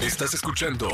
Estás escuchando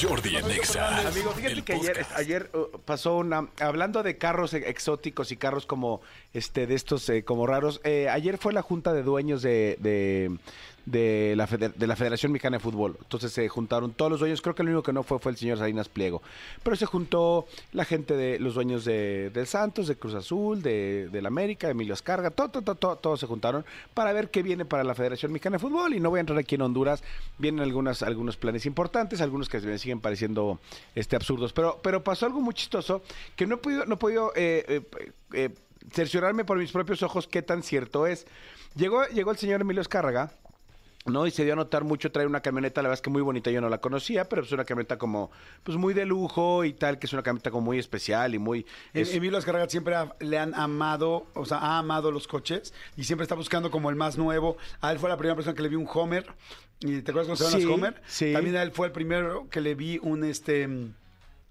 Jordi en Exa. Amigo, fíjate que ayer, ayer uh, pasó una. Hablando de carros e- exóticos y carros como este de estos eh, como raros, eh, ayer fue la junta de dueños de. de de la, de la Federación Mexicana de Fútbol. Entonces se juntaron todos los dueños, creo que el único que no fue fue el señor Salinas Pliego. Pero se juntó la gente de los dueños de, del Santos, de Cruz Azul, de, del América, de Emilio Escarga, todo, todo, todo- todos se juntaron para ver qué viene para la Federación Mexicana de Fútbol. Y no voy a entrar aquí en Honduras, vienen algunas, algunos planes importantes, algunos que me siguen pareciendo este, absurdos. Pero, pero pasó algo muy chistoso que no he podido, no he podido eh, eh, eh, cerciorarme por mis propios ojos qué tan cierto es. Llegó, llegó el señor Emilio Escárraga. ¿No? Y se dio a notar mucho traer una camioneta, la verdad es que muy bonita, yo no la conocía, pero es una camioneta como, pues muy de lujo y tal, que es una camioneta como muy especial y muy... es- Em- Emilio Escarga siempre ha- le han amado, o sea, ha amado los coches y siempre está buscando como el más nuevo. A él fue la primera persona que le vi un Homer. ¿Y te acuerdas cómo se Sí, Homer? sí. También a él fue el primero que le vi un este.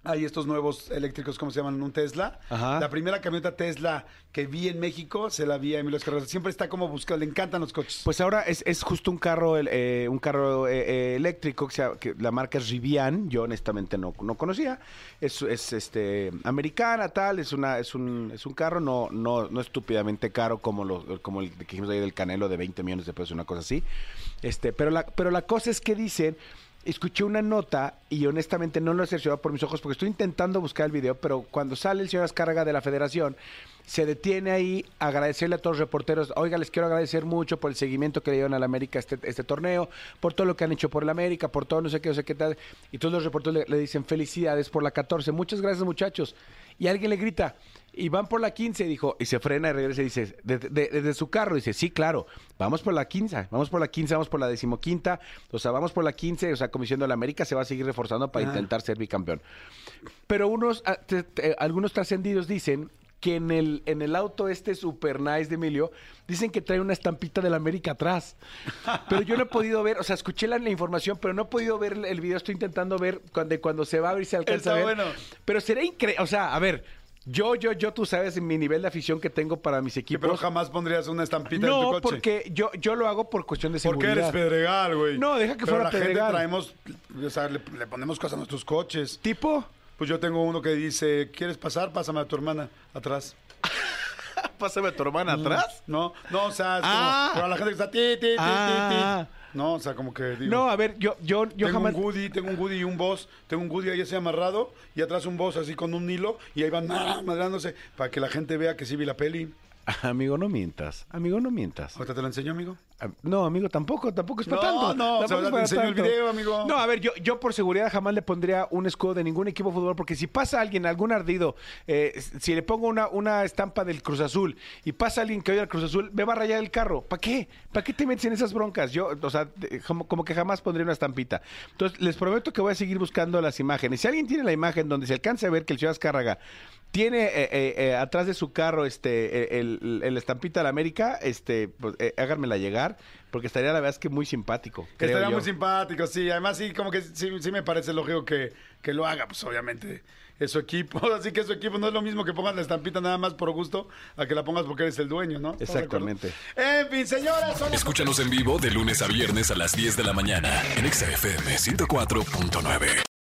Hay estos nuevos eléctricos, ¿cómo se llaman? Un Tesla. Ajá. La primera camioneta Tesla que vi en México se la vi a Emilio Escarga. Siempre está como buscando, le encantan los coches. Pues ahora es, es justo un carro el, eh, un carro eh, eh, eléctrico que, se llama- que la marca es Rivian, yo honestamente no, no conocía. Es, es este americana tal, es una es un es un carro no no no estúpidamente caro como lo, como el que dijimos ahí del Canelo de 20 millones de pesos, una cosa así. Este, pero la pero la cosa es que dicen Escuché una nota y honestamente no lo he cerciorado por mis ojos porque estoy intentando buscar el video, pero cuando sale el señor Azcárraga de la federación, se detiene ahí agradecerle a todos los reporteros. Oiga, les quiero agradecer mucho por el seguimiento que le dieron al América este, este torneo, por todo lo que han hecho por el América, por todo no sé qué, no sé qué tal. Y todos los reporteros le dicen felicidades por la 14. Muchas gracias, muchachos. Y alguien le grita, y van por la 15, dijo, y se frena y regresa y dice, desde, de- desde su carro, dice, sí, claro, vamos por la 15, vamos por la 15, vamos por la decimoquinta, o sea, vamos por la 15, o sea, como diciendo, la América se va a seguir reforzando para intentar ser bicampeón. Pero unos, ah, te- te- algunos trascendidos dicen que en el, en el auto este super nice de Emilio, dicen que trae una estampita del América atrás. Pero yo no he podido ver, o sea, escuché la, la información, pero no he podido ver el video, estoy intentando ver cuando, cuando se va a abrir se alcanza Está a ver. bueno. Pero será increíble, o sea, a ver, yo, yo, yo, tú sabes mi nivel de afición que tengo para mis equipos. pero jamás pondrías una estampita en tu no, coche. porque yo, yo lo hago por cuestión de Porque seguridad. eres Pedregal, güey. No, deja que Pero fuera la gente Pedregal. traemos, o sea, le, le ponemos cosas a nuestros coches. ¿Tipo? Pues yo tengo uno que dice, ¿quieres pasar? Pásame a tu hermana atrás. Pásame a tu hermana atrás. No, no, o sea, es Ah. como, pero a la gente que está ti, ti, ti, ti, Ah. ti. No, o sea, como que digo, No, a ver, yo, yo, yo tengo jamás. un Woody, tengo un Woody y un boss, tengo un Woody ahí así amarrado y atrás un boss así con un hilo y ahí van ah, madrándose para que la gente vea que sí vi la peli. Amigo, no mientas. Amigo, no mientas. Ahorita te lo enseño, amigo. Ah, No, amigo, tampoco, tampoco es para No, tanto. no, o sea, enseño el video, amigo. No, a ver, yo, yo por seguridad jamás le pondría un escudo de ningún equipo de fútbol, porque si pasa alguien, algún ardido, eh, si le pongo una, una estampa del Cruz Azul y pasa alguien que oye al Cruz Azul, me va a rayar el carro. ¿Para qué? ¿Para qué te metes en esas broncas? Yo, o sea, como, como que jamás pondría una estampita. Entonces, les prometo que voy a seguir buscando las imágenes. Si alguien tiene la imagen donde se alcance a ver que el Ciudad Azcárraga tiene eh, eh, eh, atrás de su carro este el, el- el estampita de la América, este, pues eh, háganmela llegar, porque estaría la verdad es que muy simpático. creo Estaría yo. muy simpático, sí. Además, sí, como que sí, sí me parece lógico que, que lo haga, pues obviamente es su equipo. Así que su equipo no es lo mismo que pongas la estampita nada más por gusto a que la pongas porque eres el dueño, ¿no? Exactamente. En fin, señoras, Escúchanos en vivo de lunes a viernes a las 10 de la mañana en Exa FM 104.9.